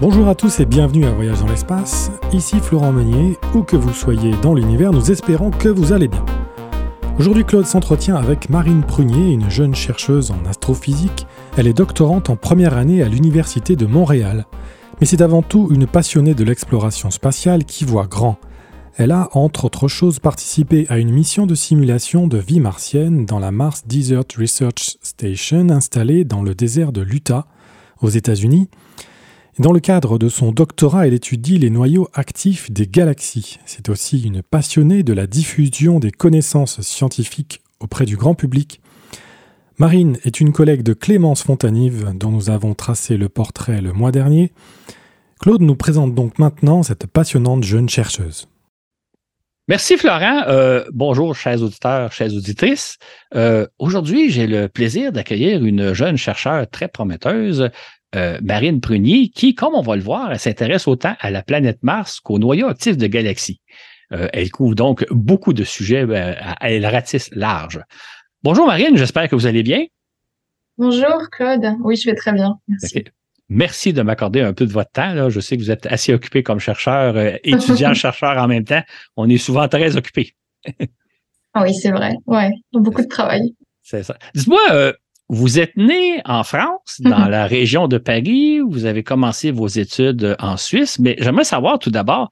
Bonjour à tous et bienvenue à Voyage dans l'espace. Ici Florent Meunier. Où que vous soyez dans l'univers, nous espérons que vous allez bien. Aujourd'hui, Claude s'entretient avec Marine Prunier, une jeune chercheuse en astrophysique. Elle est doctorante en première année à l'Université de Montréal. Mais c'est avant tout une passionnée de l'exploration spatiale qui voit grand. Elle a, entre autres choses, participé à une mission de simulation de vie martienne dans la Mars Desert Research Station installée dans le désert de l'Utah, aux États-Unis. Dans le cadre de son doctorat, elle étudie les noyaux actifs des galaxies. C'est aussi une passionnée de la diffusion des connaissances scientifiques auprès du grand public. Marine est une collègue de Clémence Fontanive, dont nous avons tracé le portrait le mois dernier. Claude nous présente donc maintenant cette passionnante jeune chercheuse. Merci Florent. Euh, bonjour chers auditeurs, chères auditrices. Euh, aujourd'hui, j'ai le plaisir d'accueillir une jeune chercheure très prometteuse, euh, Marine Prunier, qui, comme on va le voir, s'intéresse autant à la planète Mars qu'au noyau actif de galaxies. Euh, elle couvre donc beaucoup de sujets, ben, elle ratisse large. Bonjour Marine, j'espère que vous allez bien. Bonjour Claude, oui, je vais très bien. Merci. Merci de m'accorder un peu de votre temps. Là. Je sais que vous êtes assez occupé comme chercheur, euh, étudiant, chercheur en même temps. On est souvent très occupé. ah oui, c'est vrai. Ouais, beaucoup de travail. C'est ça. Dites-moi, vous êtes né en France, dans mm-hmm. la région de Paris. Vous avez commencé vos études en Suisse, mais j'aimerais savoir tout d'abord,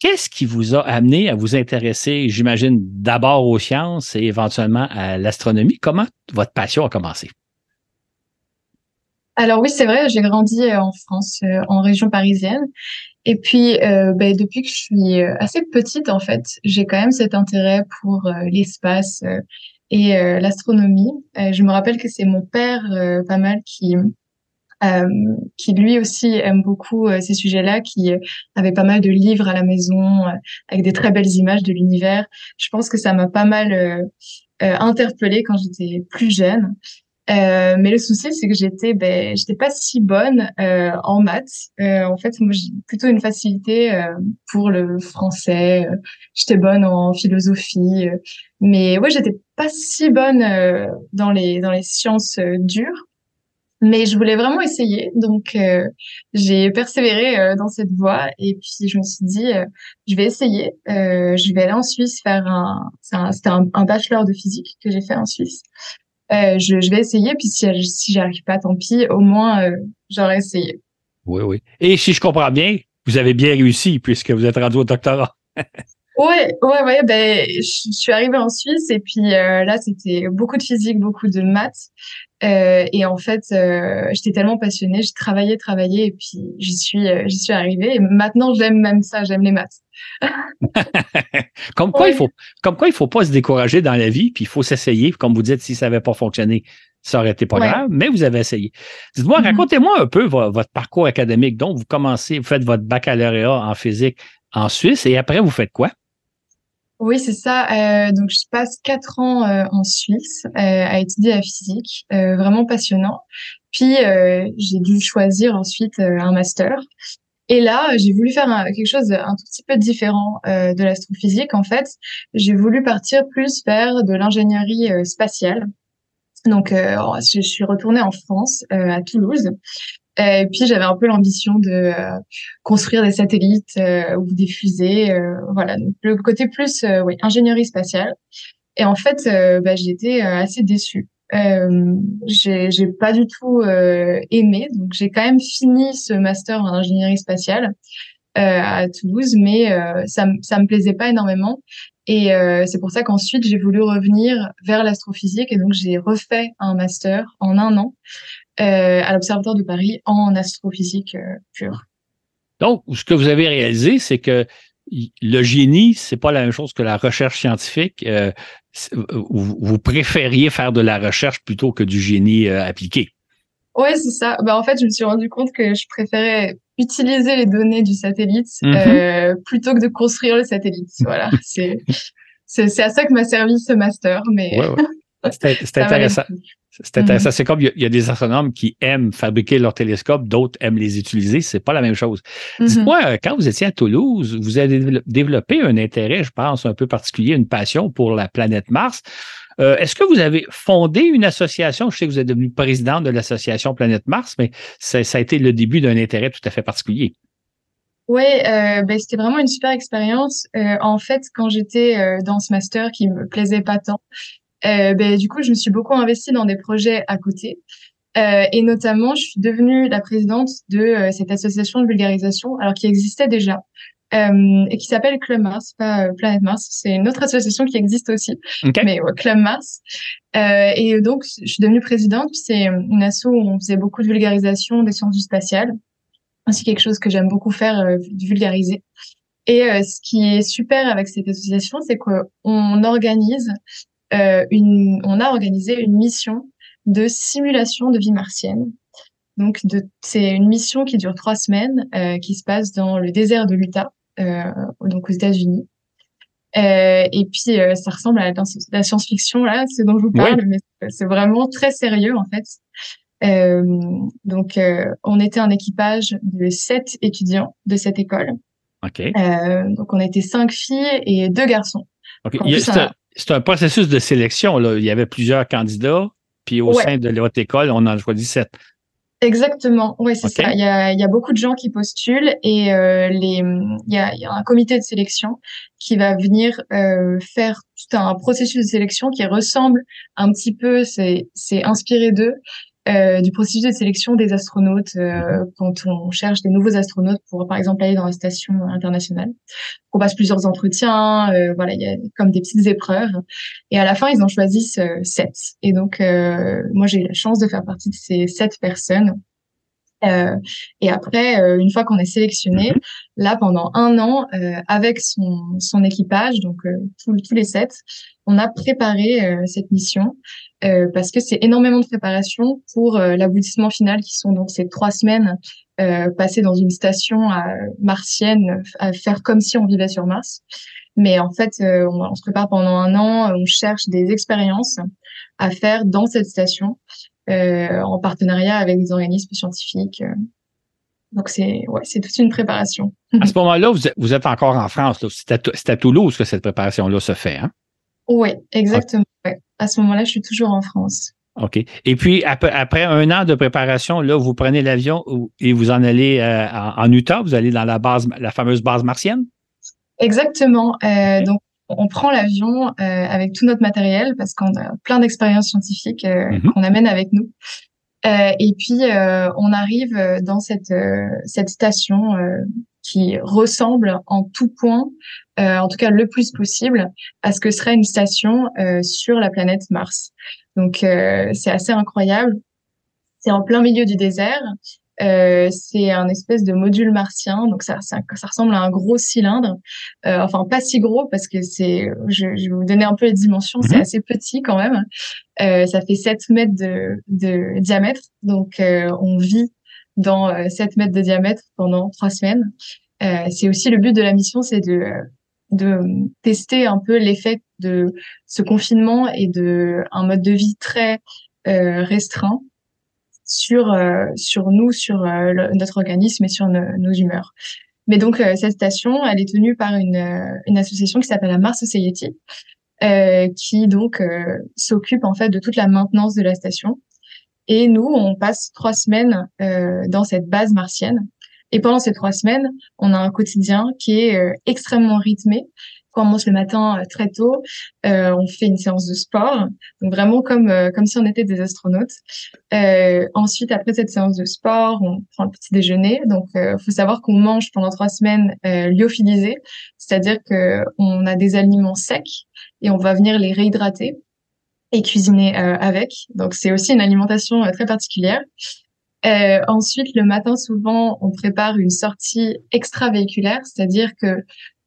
qu'est-ce qui vous a amené à vous intéresser, j'imagine, d'abord aux sciences et éventuellement à l'astronomie? Comment votre passion a commencé? Alors oui, c'est vrai, j'ai grandi euh, en France, euh, en région parisienne. Et puis, euh, ben, depuis que je suis assez petite, en fait, j'ai quand même cet intérêt pour l'espace et euh, l'astronomie. Euh, je me rappelle que c'est mon père euh, pas mal qui qui lui aussi aime beaucoup ces sujets-là, qui avait pas mal de livres à la maison avec des très belles images de l'univers. Je pense que ça m'a pas mal interpellée quand j'étais plus jeune. Euh, mais le souci, c'est que j'étais, ben, j'étais pas si bonne euh, en maths. Euh, en fait, moi, j'ai plutôt une facilité euh, pour le français. j'étais bonne en philosophie, mais ouais, j'étais pas si bonne dans les dans les sciences dures. Mais je voulais vraiment essayer, donc j'ai persévéré dans cette voie. Et puis je me suis dit, je vais essayer. je vais aller en Suisse faire un, c'était un, un bachelor de physique que j'ai fait en Suisse. Euh, je, je, vais essayer. Puis si, si j'arrive pas, tant pis. Au moins, euh, j'aurais essayé. Oui, oui. Et si je comprends bien, vous avez bien réussi puisque vous êtes rendu au doctorat. Ouais, ouais, ouais. Ben, je suis arrivée en Suisse et puis euh, là, c'était beaucoup de physique, beaucoup de maths. Euh, et en fait, euh, j'étais tellement passionnée, j'ai travaillé, travaillé et puis j'y suis, j'y suis arrivée. Et maintenant, j'aime même ça, j'aime les maths. comme quoi, il faut, comme quoi, il faut pas se décourager dans la vie, puis il faut s'essayer. Comme vous dites, si ça n'avait pas fonctionné, ça aurait été pas grave, mais vous avez essayé. Dites-moi, mm-hmm. racontez-moi un peu votre parcours académique. Donc, vous commencez, vous faites votre baccalauréat en physique en Suisse et après, vous faites quoi? Oui, c'est ça. Euh, donc, je passe quatre ans euh, en Suisse euh, à étudier la physique, euh, vraiment passionnant. Puis, euh, j'ai dû choisir ensuite un master. Et là, j'ai voulu faire quelque chose un tout petit peu différent de l'astrophysique. En fait, j'ai voulu partir plus vers de l'ingénierie spatiale. Donc, je suis retournée en France, à Toulouse, et puis j'avais un peu l'ambition de euh, construire des satellites euh, ou des fusées, euh, voilà. Donc, le côté plus, oui, ingénierie spatiale. Et en fait, bah, j'étais assez déçue. Euh, j'ai, pas du tout aimé, donc j'ai quand même fini ce master en ingénierie spatiale à Toulouse, mais ça, ça me plaisait pas énormément. Et c'est pour ça qu'ensuite j'ai voulu revenir vers l'astrophysique et donc j'ai refait un master en un an euh, à l'Observatoire de Paris en astrophysique euh, pure. Donc, ce que vous avez réalisé, c'est que le génie, c'est pas la même chose que la recherche scientifique. Euh, vous préfériez faire de la recherche plutôt que du génie appliqué. Oui, c'est ça. Ben, en fait, je me suis rendu compte que je préférais utiliser les données du satellite mm-hmm. plutôt que de construire le satellite. Voilà, c'est à ça que m'a servi ce master. Mais C'est intéressant. C'est intéressant. C'est comme il y, a, des astronomes qui aiment fabriquer leurs télescopes, d'autres aiment les utiliser. C'est pas la même chose. Mm-hmm. Dites-moi, euh, quand vous étiez à Toulouse, vous avez développé un intérêt, je pense, un peu particulier, une passion pour la planète Mars. Euh, est-ce que vous avez fondé une association? Je sais que vous êtes devenu président de l'association Planète Mars, mais ça, a été le début d'un intérêt tout à fait particulier. Oui, euh, ben, c'était vraiment une super expérience. en fait, quand j'étais dans ce master qui me plaisait pas tant, ben, du coup, je me suis beaucoup investie dans des projets à côté. Euh, et notamment, je suis devenue la présidente de euh, cette association de vulgarisation, alors qui existait déjà, euh, et qui s'appelle Club Mars, pas euh, Planète Mars. C'est une autre association qui existe aussi, mais ouais, Club Mars. et donc, je suis devenue présidente. C'est une asso où on faisait beaucoup de vulgarisation des sciences du spatial. C'est quelque chose que j'aime beaucoup faire, vulgariser. Et ce qui est super avec cette association, c'est qu'on organise euh, une, on a organisé une mission de simulation de vie martienne. Donc, c'est une mission qui dure trois semaines, euh, qui se passe dans le désert de l'Utah, euh, donc aux États-Unis. Euh, et puis, euh, ça ressemble à la, science-fiction, là, ce dont je vous parle, mais c'est vraiment très sérieux, en fait. Euh, donc, on était un équipage de sept étudiants de cette école. OK. donc, on était cinq filles et deux garçons. C'est un processus de sélection. Là. Il y avait plusieurs candidats, puis au sein de votre école, on en a choisi sept. Exactement, oui, c'est ça. Il y, a, il y, a, beaucoup de gens qui postulent et euh, les, il y, a, il y, a, un comité de sélection qui va venir euh, faire tout un processus de sélection qui ressemble un petit peu, c'est inspiré d'eux, euh, du processus de sélection des astronautes euh, quand on cherche des nouveaux astronautes pour, par exemple, aller dans la station internationale. On passe plusieurs entretiens, euh, voilà, il y a comme des petites épreuves. Et à la fin, ils en choisissent sept. Et donc, moi, j'ai eu la chance de faire partie de ces sept personnes. Euh, et après, euh, une fois qu'on est sélectionné, mhm. là pendant un an, euh, avec son, son équipage, donc tous, tous les sept, on a préparé cette mission parce que c'est énormément de préparation pour l'aboutissement final, qui sont donc ces trois semaines passées dans une station martienne, à faire comme si on vivait sur Mars. Mais en fait, on, on se prépare pendant un an, on cherche des expériences à faire dans cette station en partenariat avec des organismes scientifiques. Euh. Donc, c'est ouais, toute une préparation. À ce moment-là, vous êtes, encore en France. C'est à, à, Toulouse que cette préparation-là se fait. Hein? Oui, exactement. À ce moment-là, je suis toujours en France. OK. Et puis, après, après, un an de préparation, là, vous prenez l'avion et vous en allez euh, en, Utah, vous allez dans la base, la fameuse base martienne? Exactement. Euh, Donc, on prend l'avion euh, avec tout notre matériel parce qu'on a plein d'expériences scientifiques euh, mhm. qu'on amène avec nous. Euh, et puis on arrive dans cette cette station qui ressemble en tout point, en tout cas le plus possible, à ce que serait une station sur la planète Mars. Donc c'est assez incroyable. C'est en plein milieu du désert. Euh, c'est un espèce de module martien, donc ça, ça, ça ressemble à un gros cylindre. Euh, enfin, pas si gros parce que c'est, je, je, vais vous donner un peu les dimensions, c'est mhm. assez petit quand même. Euh, ça fait 7 mètres de, de diamètre, donc on vit dans 7 euh, mètres de diamètre pendant trois semaines. c'est aussi le but de la mission, c'est de de tester un peu l'effet de ce confinement et de un mode de vie très restreint sur euh, sur nous, sur euh, notre organisme et sur nos humeurs. Mais donc euh, cette station, elle est tenue par une, une association qui s'appelle la Mars Society, qui donc s'occupe en fait de toute la maintenance de la station. Et nous, on passe trois semaines dans cette base martienne. Et pendant ces trois semaines, on a un quotidien qui est extrêmement rythmé on commence le matin euh, très tôt, euh, on fait une séance de sport, donc vraiment comme euh, comme si on était des astronautes. ensuite, après cette séance de sport, on prend le petit déjeuner. Donc, faut savoir qu'on mange pendant trois semaines lyophilisé, c'est-à-dire que on a des aliments secs et on va venir les réhydrater et cuisiner avec. Donc, c'est aussi une alimentation très particulière. Ensuite, le matin, souvent, on prépare une sortie extravéhiculaire, c'est-à-dire que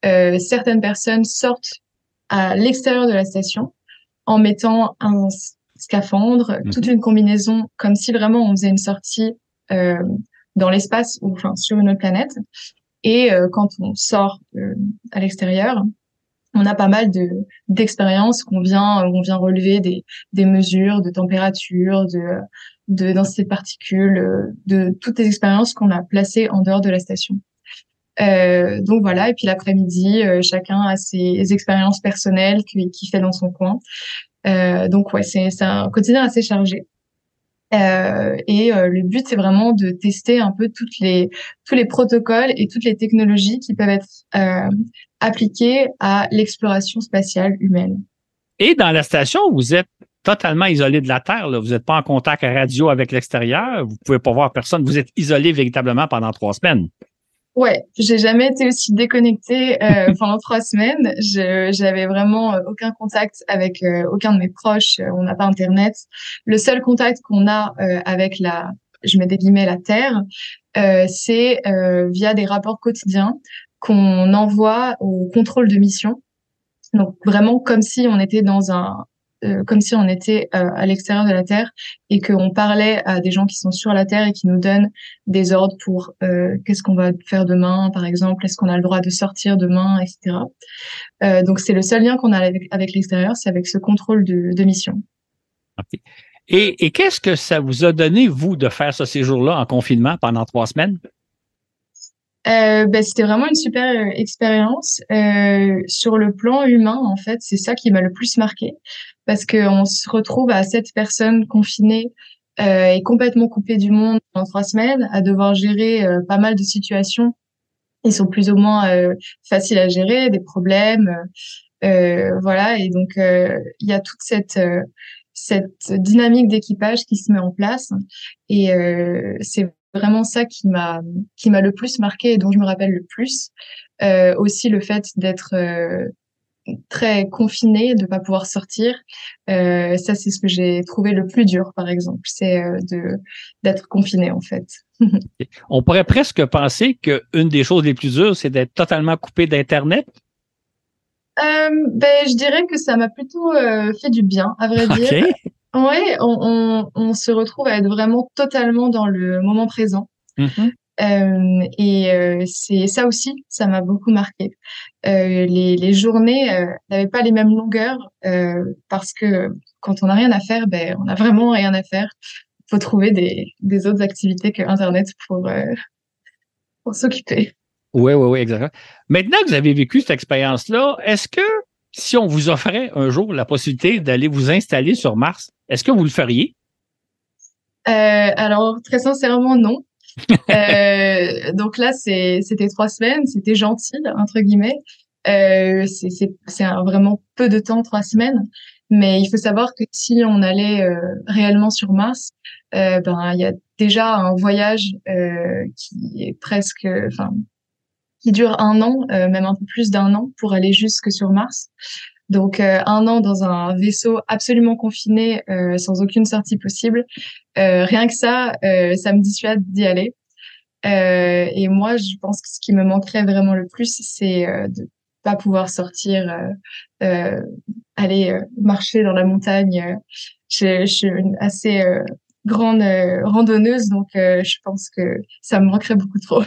certaines personnes sortent à l'extérieur de la station en mettant un scaphandre, mhm. toute une combinaison, comme si vraiment on faisait une sortie euh, dans l'espace ou enfin sur une autre planète. Et euh, quand on sort euh, à l'extérieur, on a pas mal de d'expériences qu'on vient on vient relever des des mesures de température de de densité de particules de toutes les expériences qu'on a placées en dehors de la station euh, donc voilà et puis l'après-midi euh, chacun a ses expériences personnelles qu'il qui fait dans son coin euh, donc ouais c'est un quotidien assez chargé et le but, c'est vraiment de tester un peu toutes les, tous les protocoles et toutes les technologies qui peuvent être appliquées à l'exploration spatiale humaine. Et dans la station, vous êtes totalement isolé de la Terre. Là. Vous n'êtes pas en contact radio avec l'extérieur. Vous pouvez pas voir personne. Vous êtes isolé véritablement pendant trois semaines. Ouais, j'ai jamais été aussi déconnectée euh, pendant trois semaines. Je j'avais vraiment euh, aucun contact avec euh, aucun de mes proches. Euh, on n'a pas internet. Le seul contact qu'on a avec la, je mets des guillemets, la Terre, c'est via des rapports quotidiens qu'on envoie au contrôle de mission. Donc vraiment comme si on était dans un euh, comme si on était euh, à l'extérieur de la Terre et qu'on parlait à des gens qui sont sur la Terre et qui nous donnent des ordres pour euh, qu'est-ce qu'on va faire demain, par exemple, est-ce qu'on a le droit de sortir demain, etc. donc c'est le seul lien qu'on a avec, avec l'extérieur, c'est avec ce contrôle de, de mission. Et, et qu'est-ce que ça vous a donné, vous, de faire ce séjour-là en confinement pendant trois semaines? Euh, ben, c'était vraiment une super expérience. Euh, sur le plan humain, en fait, c'est ça qui m'a le plus marqué parce qu'on se retrouve à sept personnes confinées euh, et complètement coupées du monde en trois semaines, à devoir gérer euh, pas mal de situations. Ils sont plus ou moins euh, faciles à gérer, des problèmes, euh, voilà. Et donc il y a toute cette cette dynamique d'équipage qui se met en place et c'est vraiment ça qui m'a qui m'a le plus marqué et dont je me rappelle le plus. aussi le fait d'être très confiné, de pas pouvoir sortir. Euh, ça, c'est ce que j'ai trouvé le plus dur, par exemple, c'est euh, de d'être confiné en fait. On pourrait presque penser qu'une des choses les plus dures, c'est d'être totalement coupé d'internet. Euh, ben, je dirais que ça m'a plutôt fait du bien, à vrai dire. Ouais, on, on, on, se retrouve à être vraiment totalement dans le moment présent. Mm-hmm. Euh, et euh, c'est ça aussi, ça m'a beaucoup marqué. Euh, les, les, journées n'avaient pas les mêmes longueurs parce que quand on n'a rien à faire, ben on n'a vraiment rien à faire. Il faut trouver des, des autres activités que Internet pour pour s'occuper. Oui, oui, oui, exactement. Maintenant que vous avez vécu cette expérience-là, est-ce que si on vous offrait un jour la possibilité d'aller vous installer sur Mars, est-ce que vous le feriez? Alors, très sincèrement, non. euh, donc là, c'était trois semaines, c'était gentil, entre guillemets. Euh, c'est vraiment peu de temps, trois semaines. Mais il faut savoir que si on allait euh, réellement sur Mars, ben il y a déjà un voyage qui est presque, enfin, qui dure un an, même un peu plus d'un an, pour aller jusque sur Mars. Donc un an dans un vaisseau absolument confiné, sans aucune sortie possible. Euh, rien que ça, euh, ça me dissuade d'y aller. Euh, et moi, je pense que ce qui me manquerait vraiment le plus, c'est de pas pouvoir sortir, aller marcher dans la montagne. Je, je suis une assez grande randonneuse, donc je pense que ça me manquerait beaucoup trop.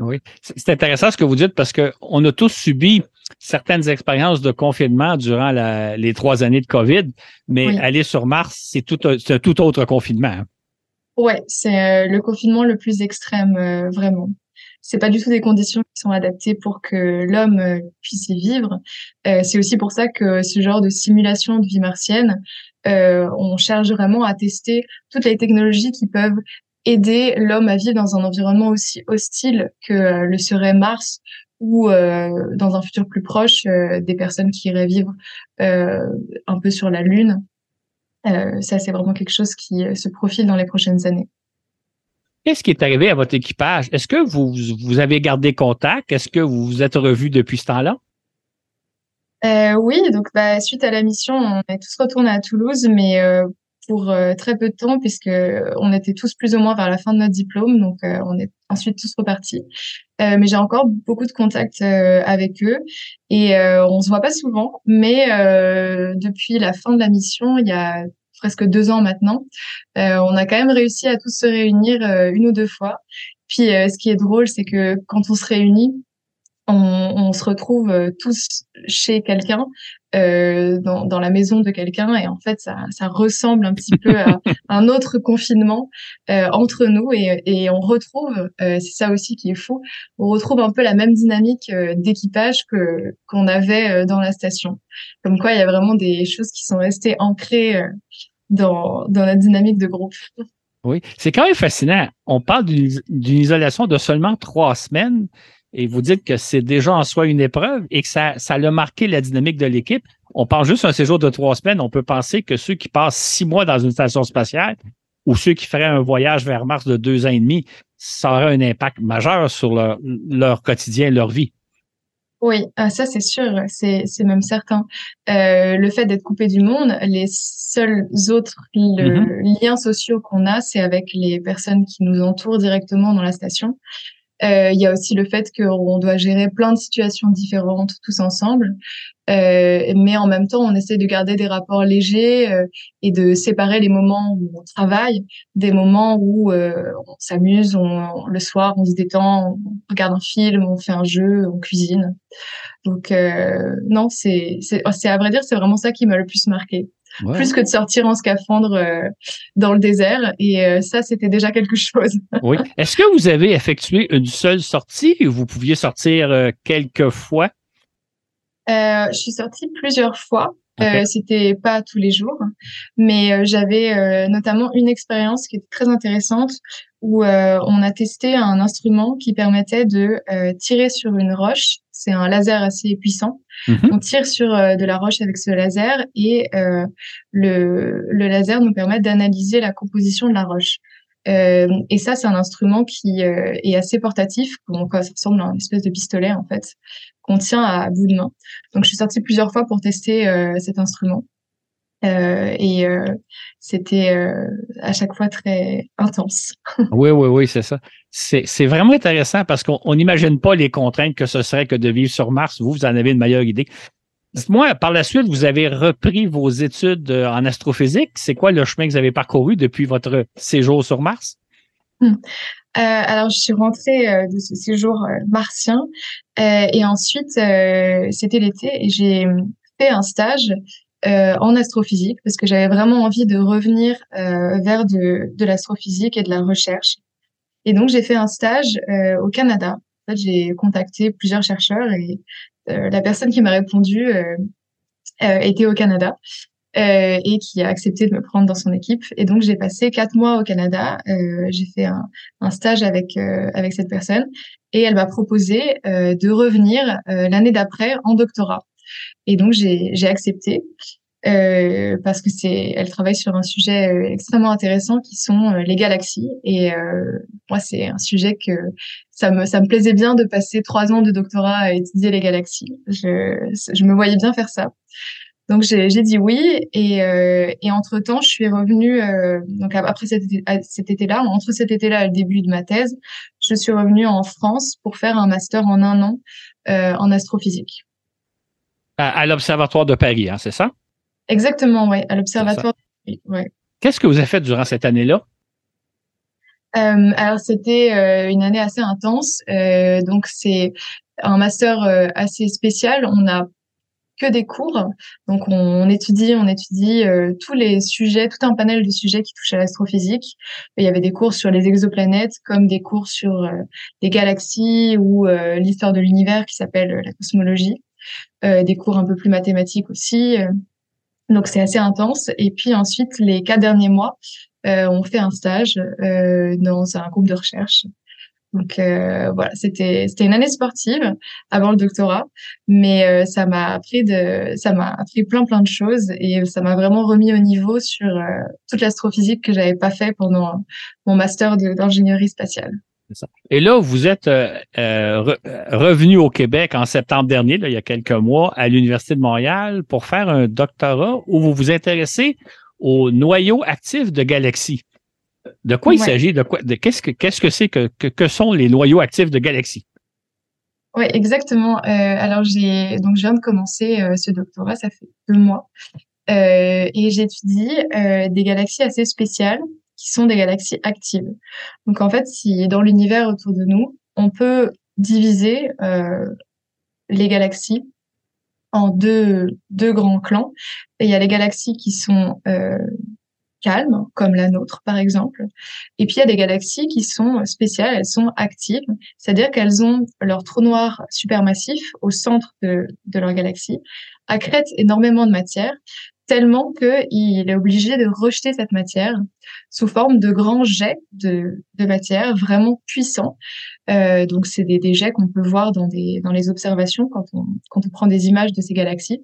Oui, c'est intéressant ce que vous dites parce qu'on a tous subi certaines expériences de confinement durant la, les trois années de COVID, mais aller sur Mars, c'est tout, un tout autre confinement. Hein. Ouais, c'est euh, le confinement le plus extrême, euh, vraiment. C'est pas du tout des conditions qui sont adaptées pour que l'homme euh, puisse y vivre. c'est aussi pour ça que ce genre de simulation de vie martienne, on cherche vraiment à tester toutes les technologies qui peuvent aider l'homme à vivre dans un environnement aussi hostile que le serait Mars ou euh, dans un futur plus proche, euh, des personnes qui iraient vivre euh, un peu sur la Lune. ça, c'est vraiment quelque chose qui se profile dans les prochaines années. Qu'est-ce qui est arrivé à votre équipage? Est-ce que vous, vous avez gardé contact? Est-ce que vous vous êtes revus depuis ce temps-là? Euh, oui, donc bah, suite à la mission, on est tous retournés à Toulouse, mais euh, pour euh, très peu de temps puisque on était tous plus ou moins vers la fin de notre diplôme, donc euh, on est ensuite tous repartis. Euh, mais j'ai encore beaucoup de contacts avec eux et on se voit pas souvent, mais depuis la fin de la mission, il y a presque deux ans maintenant, on a quand même réussi à tous se réunir une ou deux fois. Puis ce qui est drôle, c'est que quand on se réunit, on, se retrouve euh, tous chez quelqu'un, euh, dans, dans, la maison de quelqu'un, et en fait, ça, ça ressemble un petit peu à un autre confinement euh, entre nous, et, et on retrouve, c'est ça aussi qui est fou, on retrouve un peu la même dynamique d'équipage que qu'on avait dans la station. Comme quoi, il y a vraiment des choses qui sont restées ancrées dans, dans la dynamique de groupe. Oui, c'est quand même fascinant. On parle d'une isolation de seulement trois semaines, et vous dites que c'est déjà en soi une épreuve et que ça, ça a marqué la dynamique de l'équipe, on pense juste un séjour de trois semaines, on peut penser que ceux qui passent six mois dans une station spatiale ou ceux qui feraient un voyage vers Mars de deux ans et demi, ça aurait un impact majeur sur leur, leur quotidien, leur vie. Oui, ah, ça c'est sûr, c'est même certain. Euh, le fait d'être coupé du monde, les seuls autres mm-hmm. liens sociaux qu'on a, c'est avec les personnes qui nous entourent directement dans la station. Euh, il y a aussi le fait qu'on doit gérer plein de situations différentes tous ensemble, euh, mais en même temps, on essaie de garder des rapports légers euh, et de séparer les moments où on travaille des moments où euh, on s'amuse, on, le soir, on se détend, on regarde un film, on fait un jeu, on cuisine. Donc euh, non, c'est c'est à vrai dire, c'est vraiment ça qui m'a le plus marqué plus que de sortir en scaphandre euh, dans le désert. Et euh, ça, c'était déjà quelque chose. oui. Est-ce que vous avez effectué une seule sortie ou vous pouviez sortir euh, quelques fois? je suis sortie plusieurs fois. c'était pas tous les jours, mais j'avais notamment une expérience qui était très intéressante où on a testé un instrument qui permettait de tirer sur une roche. C'est un laser assez puissant Mhm. On tire sur euh, de la roche avec ce laser et euh, le, le, laser nous permet d'analyser la composition de la roche. Euh, et ça, c'est un instrument qui est assez portatif, donc ça ressemble à une espèce de pistolet en fait, qu'on tient à bout de main. Donc je suis sortie plusieurs fois pour tester cet instrument. Euh, et euh, c'était euh, à chaque fois très intense. oui, oui, oui, c'est ça. C'est vraiment intéressant parce qu'on n'imagine pas les contraintes que ce serait que de vivre sur Mars. Vous, vous en avez une meilleure idée. Dites-moi, par la suite, vous avez repris vos études en astrophysique. C'est quoi le chemin que vous avez parcouru depuis votre séjour sur Mars? Hum. Alors, je suis rentrée de ce séjour martien et ensuite, c'était l'été et j'ai fait un stage euh, en astrophysique parce que j'avais vraiment envie de revenir euh, vers de, de l'astrophysique et de la recherche. Et donc j'ai fait un stage euh, au Canada. En fait, j'ai contacté plusieurs chercheurs et euh, la personne qui m'a répondu euh, était au Canada. et qui a accepté de me prendre dans son équipe. Et donc j'ai passé quatre mois au Canada. j'ai fait un, un, stage avec avec cette personne et elle m'a proposé de revenir l'année d'après en doctorat. Et donc, j'ai accepté. Euh, parce que c'est, elle travaille sur un sujet euh, extrêmement intéressant qui sont euh, les galaxies. Et moi, c'est un sujet que ça me, ça me plaisait bien de passer trois ans de doctorat à étudier les galaxies. Je, je me voyais bien faire ça. Donc j'ai dit oui et, et entre temps je suis revenue donc après cet, cet été-là entre cet été-là et le début de ma thèse je suis revenue en France pour faire un master en un an en astrophysique. À, l'Observatoire de Paris, hein, c'est ça? Exactement, oui, à l'Observatoire de Paris. Qu'est-ce que vous avez fait durant cette année-là? Euh, alors, c'était euh, une année assez intense. Euh, donc, c'est un master assez spécial. On n'a que des cours. Donc, on, étudie, on étudie tous les sujets, tout un panel de sujets qui touchent à l'astrophysique. Il y avait des cours sur les exoplanètes, comme des cours sur les galaxies ou l'histoire de l'univers qui s'appelle la cosmologie. Euh, des cours un peu plus mathématiques aussi. Euh. donc c'est assez intense. Et puis ensuite, les quatre derniers mois, euh, on fait un stage dans un groupe de recherche. Donc voilà, c'était c'était une année sportive avant le doctorat, mais ça m'a appris de ça m'a appris plein plein de choses et ça m'a vraiment remis au niveau sur toute l'astrophysique que j'avais pas fait pendant mon master d'ingénierie spatiale. Et là, vous êtes euh, euh, revenu au Québec en septembre dernier, il y a quelques mois, à l'Université de Montréal pour faire un doctorat où vous vous intéressez aux noyaux actifs de galaxies. De quoi il s'agit? De quoi? De qu'est-ce que qu'est-ce que c'est que, que, sont les noyaux actifs de galaxies? Oui, exactement. Euh, alors j'ai donc je viens de commencer ce doctorat, ça fait deux mois, et j'étudie des galaxies assez spéciales qui sont des galaxies actives. Donc en fait, si dans l'univers autour de nous, on peut diviser euh, les galaxies en deux, grands clans. Il y a les galaxies qui sont euh, calmes, comme la nôtre par exemple. Et puis il y a des galaxies qui sont spéciales, elles sont actives, c'est-à-dire qu'elles ont leur trou noir supermassif au centre de, de leur galaxie, accrètent énormément de matière, tellement qu'il est obligé de rejeter cette matière sous forme de grands jets de, matière vraiment puissants. Euh, donc c'est des, jets qu'on peut voir dans, les observations quand on, prend des images de ces galaxies.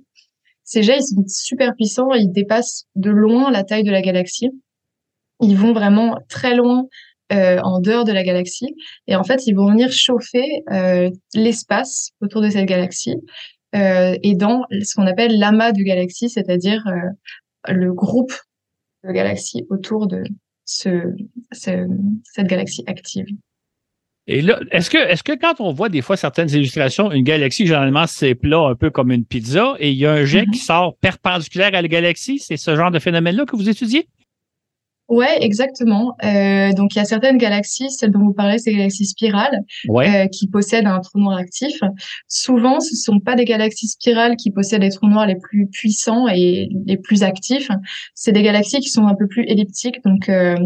Ces jets, ils sont super puissants, ils dépassent de loin la taille de la galaxie. Ils vont vraiment très loin euh, en dehors de la galaxie. Et en fait, ils vont venir chauffer euh, l'espace autour de cette galaxie et dans ce qu'on appelle l'amas de galaxies, c'est-à-dire euh, le groupe de galaxies autour de ce, cette galaxie active. Et là, est-ce que, est-ce que quand on voit des fois certaines illustrations, une galaxie, généralement, c'est plat un peu comme une pizza et il y a un jet mm-hmm. qui sort perpendiculaire à la galaxie? C'est ce genre de phénomène-là que vous étudiez? Ouais, exactement. Euh, donc il y a certaines galaxies, celles dont vous parlez, c'est les galaxies spirales, euh, qui possèdent un trou noir actif. Souvent, ce sont pas des galaxies spirales qui possèdent les trous noirs les plus puissants et les plus actifs. C'est des galaxies qui sont un peu plus elliptiques, donc euh,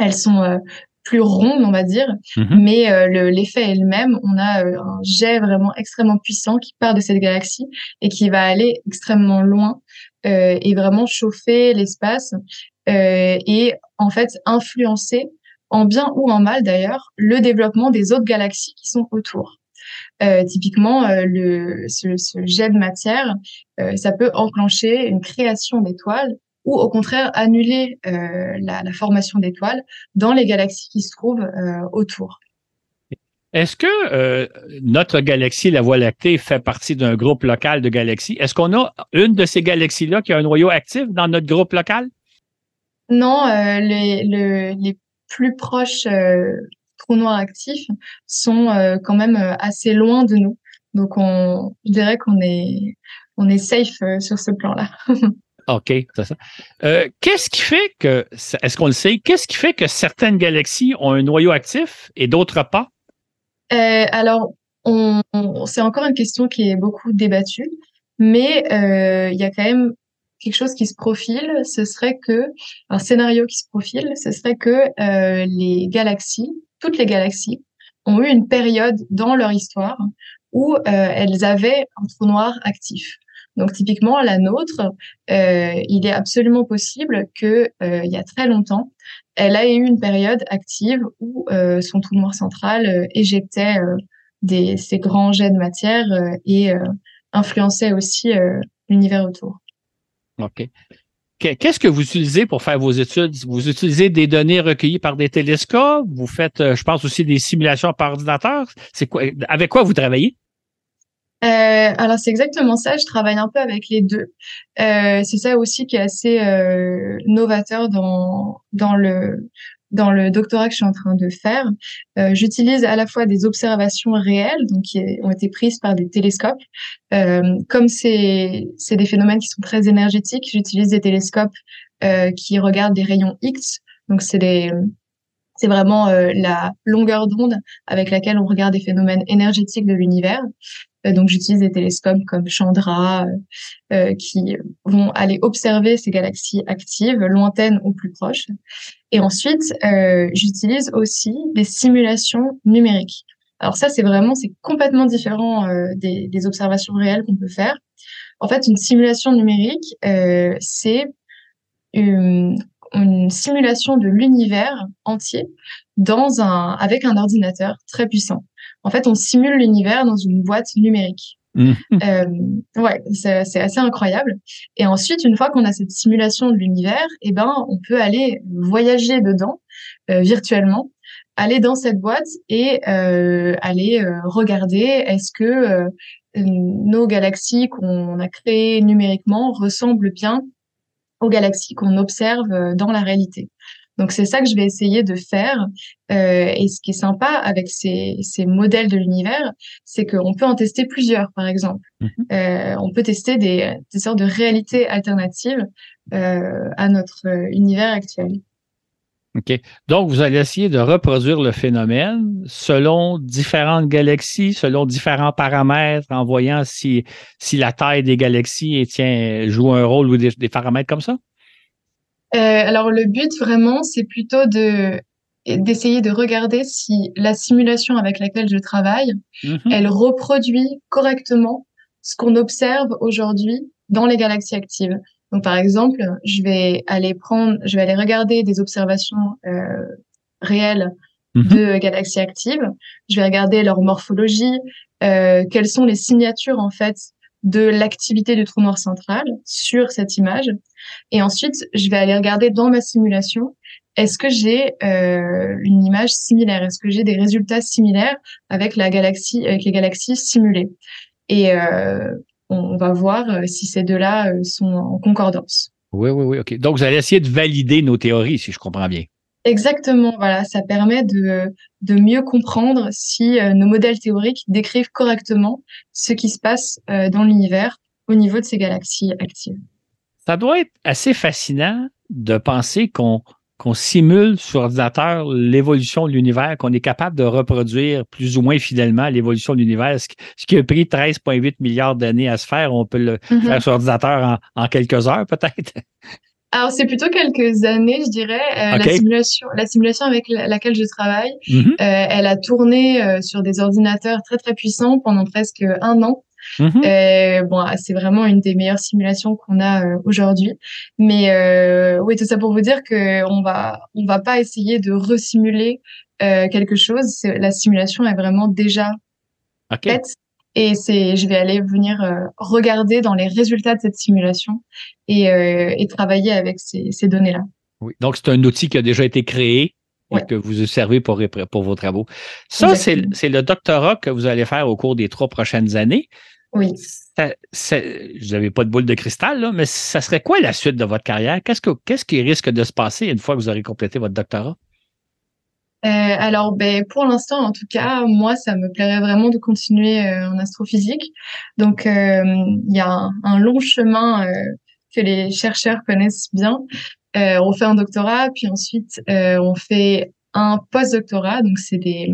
elles sont euh, plus rondes, on va dire, mm-hmm. mais euh, l'effet est le même. On a un jet vraiment extrêmement puissant qui part de cette galaxie et qui va aller extrêmement loin et vraiment chauffer l'espace euh, et en fait influencer en bien ou en mal d'ailleurs le développement des autres galaxies qui sont autour. Euh, typiquement, euh, le, ce, ce, jet de matière, euh, ça peut enclencher une création d'étoiles ou au contraire annuler euh, la, formation d'étoiles dans les galaxies qui se trouvent autour. Est-ce que notre galaxie, la Voie lactée, fait partie d'un groupe local de galaxies? Est-ce qu'on a une de ces galaxies-là qui a un noyau actif dans notre groupe local? Non, euh, les, les plus proches euh, trous noirs actifs sont euh, quand même assez loin de nous. Donc, on, je dirais qu'on est, on est safe sur ce plan-là. OK, c'est ça. qu'est-ce qui fait que, est-ce qu'on le sait, qu'est-ce qui fait que certaines galaxies ont un noyau actif et d'autres pas? alors, on, c'est encore une question qui est beaucoup débattue, mais il y a quand même quelque chose qui se profile, ce serait que un scénario qui se profile, ce serait que euh, les galaxies, toutes les galaxies, ont eu une période dans leur histoire où euh, elles avaient un trou noir actif. Donc typiquement la nôtre, euh, il est absolument possible que euh, il y a très longtemps, elle a eu une période active où euh, son trou noir central éjectait des, ces grands jets de matière et influençait aussi l'univers autour. OK. Qu'est-ce que vous utilisez pour faire vos études? Vous utilisez des données recueillies par des télescopes? Vous faites, euh, je pense aussi des simulations par ordinateur? C'est quoi, avec quoi vous travaillez? Euh, alors c'est exactement ça. Je travaille un peu avec les deux. Euh, c'est ça aussi qui est assez novateur dans dans le dans le doctorat que je suis en train de faire, euh, j'utilise à la fois des observations réelles, donc qui ont été prises par des télescopes. Euh, comme c'est des phénomènes qui sont très énergétiques, j'utilise des télescopes euh, qui regardent des rayons X. Donc c'est des c'est vraiment euh, la longueur d'onde avec laquelle on regarde des phénomènes énergétiques de l'univers. Euh, donc j'utilise des télescopes comme Chandra euh, qui vont aller observer ces galaxies actives, lointaines ou plus proches. Et ensuite, j'utilise aussi des simulations numériques. Alors ça, c'est vraiment, c'est complètement différent des, des, observations réelles qu'on peut faire. En fait, une simulation numérique, c'est une, une simulation de l'univers entier dans un, avec un ordinateur très puissant. En fait, on simule l'univers dans une boîte numérique. Mmh. Euh, ouais, c'est assez incroyable. Et ensuite, une fois qu'on a cette simulation de l'univers, eh ben, on peut aller voyager dedans euh, virtuellement, aller dans cette boîte et euh, aller euh, regarder est-ce que euh, nos galaxies qu'on a créées numériquement ressemblent bien aux galaxies qu'on observe euh, dans la réalité. Donc c'est ça que je vais essayer de faire. Euh, et ce qui est sympa avec ces, ces modèles de l'univers, c'est qu'on peut en tester plusieurs, par exemple. Mhm. euh, on peut tester des, des sortes de réalités alternatives euh, à notre univers actuel. OK? Donc, vous allez essayer de reproduire le phénomène selon différentes galaxies, selon différents paramètres, en voyant si, si la taille des galaxies tient, joue un rôle ou des, paramètres comme ça? Euh, alors, le but vraiment, c'est plutôt de d'essayer de regarder si la simulation avec laquelle je travaille, mm-hmm. elle reproduit correctement ce qu'on observe aujourd'hui dans les galaxies actives. Donc, par exemple, je vais aller prendre, je vais aller regarder des observations euh, réelles mhm. de galaxies actives. Je vais regarder leur morphologie, euh, quelles sont les signatures en fait de l'activité du trou noir central sur cette image. Et ensuite, je vais aller regarder dans ma simulation est-ce que j'ai euh, une image similaire? Est-ce que j'ai des résultats similaires avec la galaxie, avec les galaxies simulées? Et euh, on, va voir euh, si ces deux-là euh, sont en concordance. Oui, oui, oui, OK. Donc, vous allez essayer de valider nos théories, si je comprends bien. Exactement, voilà, ça permet de, de mieux comprendre si euh, nos modèles théoriques décrivent correctement ce qui se passe dans l'univers au niveau de ces galaxies actives. Ça doit être assez fascinant de penser qu'on qu'on simule sur ordinateur l'évolution de l'univers, qu'on est capable de reproduire plus ou moins fidèlement l'évolution de l'univers. Ce qui a pris 13,8 milliards d'années à se faire, on peut le mm-hmm. faire sur ordinateur en, quelques heures peut-être. Alors, c'est plutôt quelques années, je dirais. Euh, la, simulation, la simulation avec laquelle je travaille, mm-hmm. euh, elle a tourné euh, sur des ordinateurs très, très puissants pendant presque un an. Mhm. Euh, bon, c'est vraiment une des meilleures simulations qu'on a euh, aujourd'hui. Mais euh, oui, tout ça pour vous dire que on va on va pas essayer de resimuler quelque chose. La simulation est vraiment déjà faite. Et c'est, je vais aller venir regarder dans les résultats de cette simulation et, et travailler avec ces, ces données-là. Oui. Donc, c'est un outil qui a déjà été créé et que vous servez pour, pour vos travaux. Ça, c'est le doctorat que vous allez faire au cours des trois prochaines années. Oui. je n'avais pas de boule de cristal, là, mais ça serait quoi la suite de votre carrière? Qu'est-ce, que, qu'est-ce qui risque de se passer une fois que vous aurez complété votre doctorat? Euh, alors, ben, pour l'instant, en tout cas, moi, ça me plairait vraiment de continuer euh, en astrophysique. Donc, euh, il y a un, long chemin que les chercheurs connaissent bien. on fait un doctorat, puis ensuite, on fait un post-doctorat. Donc, c'est des,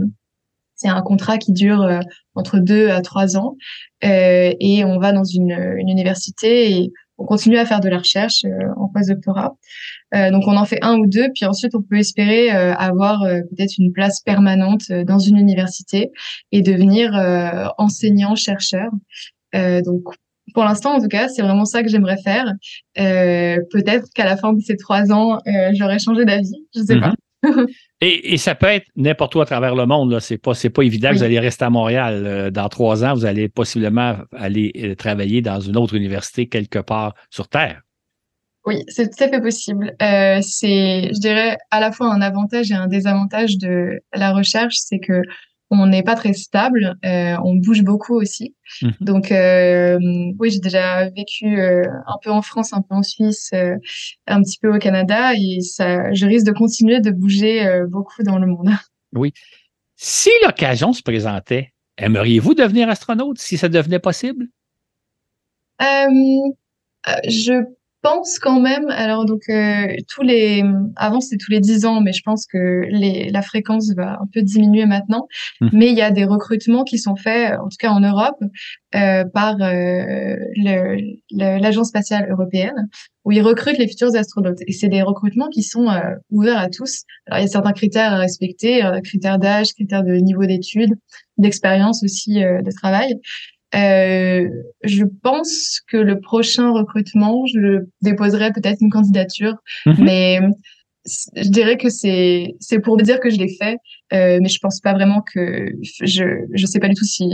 c'est un contrat qui dure euh, entre deux à trois ans euh, et on va dans une, une, université et on continue à faire de la recherche euh, en post-doctorat. Euh, donc on en fait un ou deux, puis ensuite on peut espérer euh, avoir peut-être une place permanente dans une université et devenir enseignant-chercheur. donc pour l'instant, en tout cas, c'est vraiment ça que j'aimerais faire. peut-être qu'à la fin de ces trois ans, j'aurais changé d'avis, je sais pas. Et, ça peut être n'importe où à travers le monde. Ce n'est pas, pas évident que vous allez rester à Montréal. Euh, dans trois ans, vous allez possiblement aller euh, travailler dans une autre université quelque part sur Terre. Oui, c'est tout à fait possible. Euh, c'est, je dirais, à la fois un avantage et un désavantage de la recherche, c'est que on n'est pas très stable, euh, on bouge beaucoup aussi. Mhm. Donc euh, oui, j'ai déjà vécu euh, un peu en France, un peu en Suisse, un petit peu au Canada, et ça, je risque de continuer de bouger beaucoup dans le monde. Oui. Si l'occasion se présentait, aimeriez-vous devenir astronaute si ça devenait possible? je pense quand même, alors donc euh, tous les, avant c'était tous les 10 ans, mais je pense que les, la fréquence va un peu diminuer maintenant. Mmh. Mais il y a des recrutements qui sont faits, en tout cas en Europe, euh, par euh, l'agence spatiale européenne, où ils recrutent les futurs astronautes. Et c'est des recrutements qui sont ouverts à tous. Alors il y a certains critères à respecter, critères d'âge, critères de niveau d'études, d'expérience aussi de travail. Euh, je pense que le prochain recrutement, je déposerai peut-être une candidature, mhm. mais je dirais que c'est c'est pour dire que je l'ai fait, euh, mais je pense pas vraiment que je je sais pas du tout si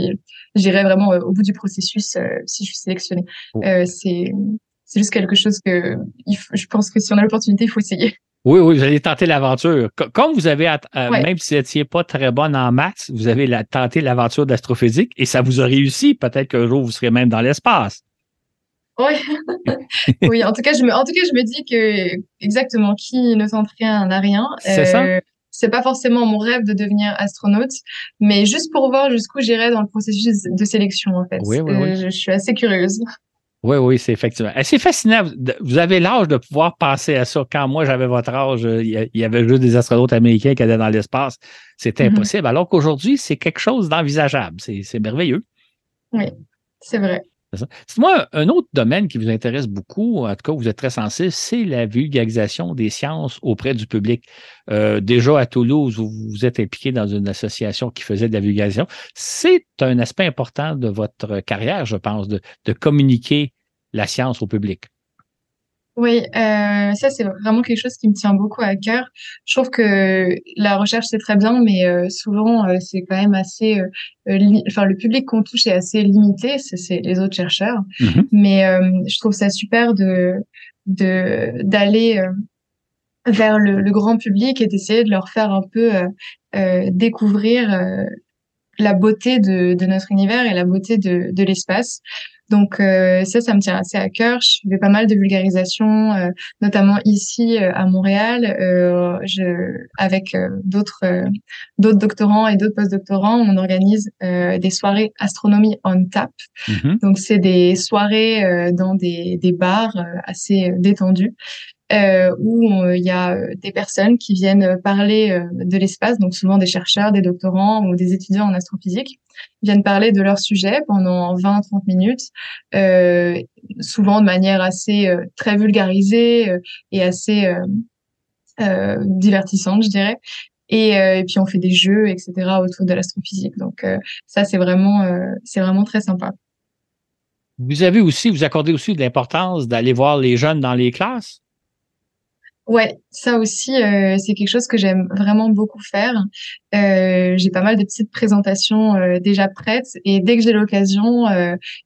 j'irai vraiment euh, au bout du processus euh, si je suis sélectionnée. Oh. Euh, c'est c'est juste quelque chose que je pense que si on a l'opportunité, il faut essayer. Oui, oui, vous allez tenter l'aventure. Comme vous avez, euh, même si vous n'étiez pas très bonne en maths, vous avez tenté l'aventure d'astrophysique et ça vous a réussi. Peut-être qu'un jour, vous serez même dans l'espace. Oui. oui, en tout cas, je me, en tout cas, je me dis que exactement qui ne tente rien n'a rien. C'est ça. Euh, c'est pas forcément mon rêve de devenir astronaute, mais juste pour voir jusqu'où j'irai dans le processus de sélection, en fait. Oui, oui, oui. Euh, je, suis assez curieuse. Oui, oui, c'est effectivement. C'est fascinant. Vous avez l'âge de pouvoir penser à ça. Quand moi, j'avais votre âge, il y avait juste des astronautes américains qui allaient dans l'espace. C'était mm-hmm. impossible. Alors qu'aujourd'hui, c'est quelque chose d'envisageable. C'est merveilleux. Oui, c'est vrai. C'est moi, un autre domaine qui vous intéresse beaucoup, en tout cas, vous êtes très sensible, c'est la vulgarisation des sciences auprès du public. Euh, déjà à Toulouse, vous vous êtes impliqué dans une association qui faisait de la vulgarisation. C'est un aspect important de votre carrière, je pense, de communiquer la science au public. Oui, euh, ça c'est vraiment quelque chose qui me tient beaucoup à cœur. Je trouve que la recherche c'est très bien, mais euh, souvent euh, c'est quand même assez, enfin le public qu'on touche est assez limité, c'est les autres chercheurs. Mm-hmm. Mais je trouve ça super de de d'aller vers le, grand public et d'essayer de leur faire un peu découvrir la beauté de, de, notre univers et la beauté de, de l'espace. Donc euh, ça, ça me tient assez à cœur. Je fais pas mal de vulgarisation, euh, notamment ici euh, à Montréal, je, avec d'autres d'autres doctorants et d'autres postdoctorants. On organise des soirées astronomie on tap. Mm-hmm. Donc c'est des soirées dans des, des bars assez détendus euh, où il y a euh, des personnes qui viennent parler euh, de l'espace, donc souvent des chercheurs, des doctorants ou des étudiants en astrophysique, viennent parler de leur sujet pendant 20-30 minutes, euh, souvent de manière assez euh, très vulgarisée et assez divertissante, je dirais. Et, et, puis on fait des jeux, etc. autour de l'astrophysique. Donc ça, c'est vraiment, c'est vraiment très sympa. Vous avez aussi, vous accordez aussi de l'importance d'aller voir les jeunes dans les classes? Ouais, ça aussi, euh, c'est quelque chose que j'aime vraiment beaucoup faire. Euh, j'ai pas mal de petites présentations euh, déjà prêtes et dès que j'ai l'occasion,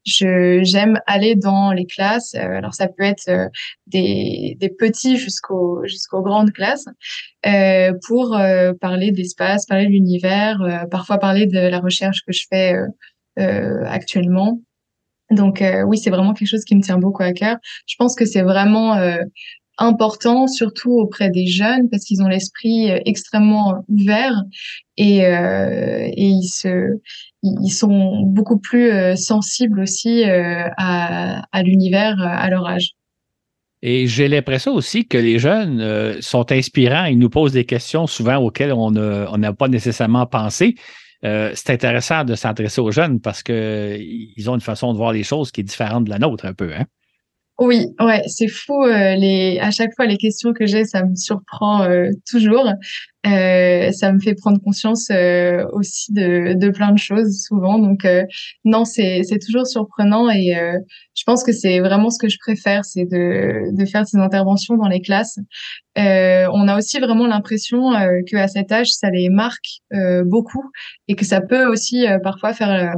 je j'aime aller dans les classes. alors ça peut être des, des petits jusqu'aux jusqu'aux grandes classes pour parler d'espace, parler de l'univers, parfois parler de la recherche que je fais actuellement. Donc oui, c'est vraiment quelque chose qui me tient beaucoup à cœur. Je pense que c'est vraiment important, surtout auprès des jeunes, parce qu'ils ont l'esprit euh, extrêmement ouvert et, euh, et ils, se, ils sont beaucoup plus euh, sensibles aussi à, l'univers à leur âge. Et j'ai l'impression aussi que les jeunes sont inspirants. Ils nous posent des questions souvent auxquelles on n'a pas nécessairement pensé. c'est intéressant de s'intéresser aux jeunes parce qu'ils ont une façon de voir les choses qui est différente de la nôtre un peu. Hein? Oui, ouais, c'est fou. Euh, les, à chaque fois, les questions que j'ai, ça me surprend euh, toujours. Euh, ça me fait prendre conscience euh, aussi de, de plein de choses souvent. Donc non, c'est toujours surprenant et je pense que c'est vraiment ce que je préfère, c'est de de faire ces interventions dans les classes. on a aussi vraiment l'impression que à cet âge, ça les marque beaucoup et que ça peut aussi parfois faire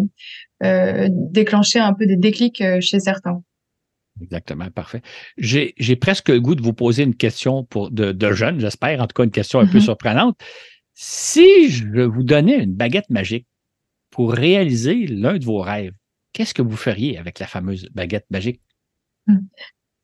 déclencher un peu des déclics chez certains. Exactement, parfait. J'ai presque le goût de vous poser une question pour de, de jeunes, j'espère, en tout cas une question un peu mm-hmm. surprenante. Si je vous donnais une baguette magique pour réaliser l'un de vos rêves, qu'est-ce que vous feriez avec la fameuse baguette magique? Mm.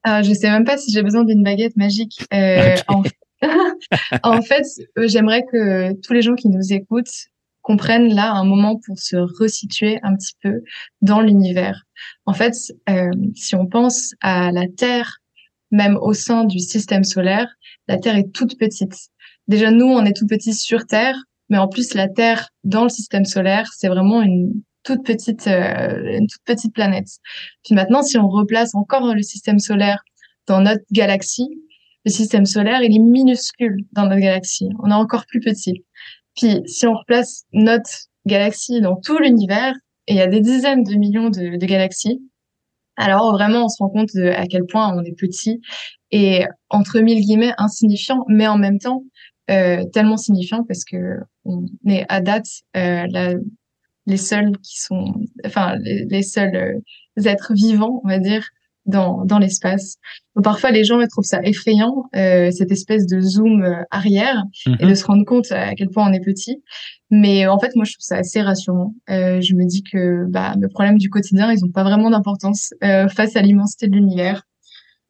Alors, je ne sais même pas si j'ai besoin d'une baguette magique. Euh, en, en, fait, euh, j'aimerais que tous les gens qui nous écoutent qu'on prenne là un moment pour se resituer un petit peu dans l'univers. En fait, euh, si on pense à la Terre, même au sein du système solaire, la Terre est toute petite. Déjà, nous, on est tout petit sur Terre, mais en plus, la Terre dans le système solaire, c'est vraiment une toute petite, euh, une toute petite planète. Puis maintenant, si on replace encore le système solaire dans notre galaxie, le système solaire, il est minuscule dans notre galaxie. On est encore plus petit. Puis si on replace notre galaxie dans tout l'univers, et il y a des dizaines de millions de, galaxies, alors vraiment on se rend compte à quel point on est petit et entre mille guillemets insignifiant, mais en même temps euh, tellement signifiant parce que on est à date euh, la, les seuls qui sont, enfin les, les seuls euh, êtres vivants, on va dire, dans, dans l'espace. Parfois, les gens trouvent ça effrayant, euh, cette espèce de zoom euh, arrière, et de mhm. se rendre compte à quel point on est petit. Mais en fait, moi, je trouve ça assez rassurant. Euh, je me dis que bah, mes problèmes du quotidien, ils n'ont pas vraiment d'importance euh, face à l'immensité de l'univers.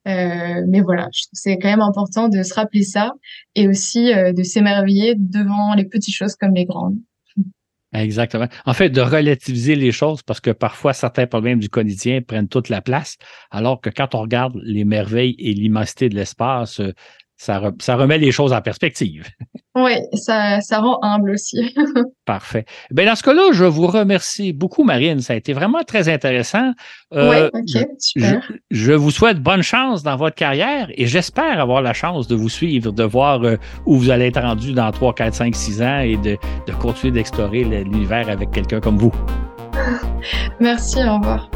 Euh, mais voilà, je trouve c'est quand même important de se rappeler ça et aussi de s'émerveiller devant les petites choses comme les grandes. Exactement. En fait, de relativiser les choses parce que parfois certains problèmes du quotidien prennent toute la place, alors que quand on regarde les merveilles et l'immensité de l'espace, euh, ça, remet les choses en perspective. Oui, ça, ça rend humble aussi. Parfait. Bien, dans ce cas-là, je vous remercie beaucoup, Marine. Ça a été vraiment très intéressant. Euh, oui, OK, super. Je, vous souhaite bonne chance dans votre carrière et j'espère avoir la chance de vous suivre, de voir euh, où vous allez être rendu dans 3, 4, 5, 6 ans et de, de continuer d'explorer l'univers avec quelqu'un comme vous. Merci, au revoir.